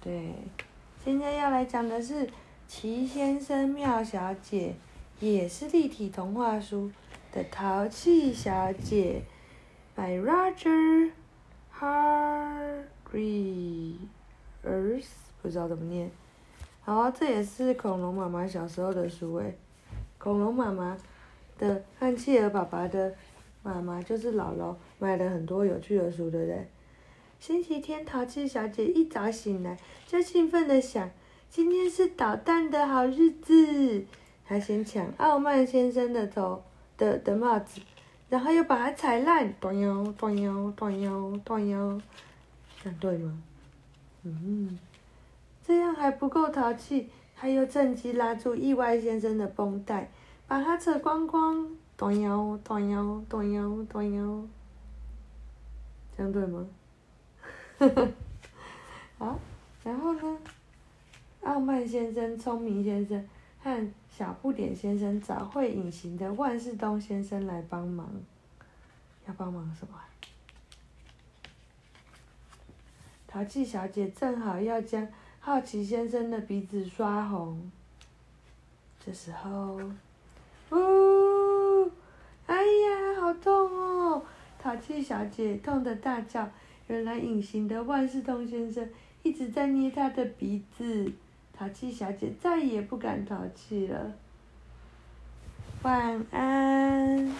对，现在要来讲的是《奇先生妙小姐》，也是立体童话书的《淘气小姐》，by Roger Hargreaves，不知道怎么念。好，这也是恐龙妈妈小时候的书诶。恐龙妈妈的和企鹅爸爸的妈妈就是姥姥，买了很多有趣的书，对不对？星期天，淘气小姐一早醒来就兴奋地想：“今天是捣蛋的好日子。”她先抢傲慢先生的头的的帽子，然后又把它踩烂，断腰断腰断腰断腰，这样对吗？嗯，这样还不够淘气，她又趁机拉住意外先生的绷带，把它扯光光，断腰断腰断腰断腰，这样对吗？好，然后呢？傲慢先生、聪明先生和小不点先生找会隐形的万事东先生来帮忙。要帮忙什么？淘气小姐正好要将好奇先生的鼻子刷红。这时候，呜！哎呀，好痛哦！淘气小姐痛得大叫。原来隐形的万事通先生一直在捏他的鼻子，淘气小姐再也不敢淘气了。晚安。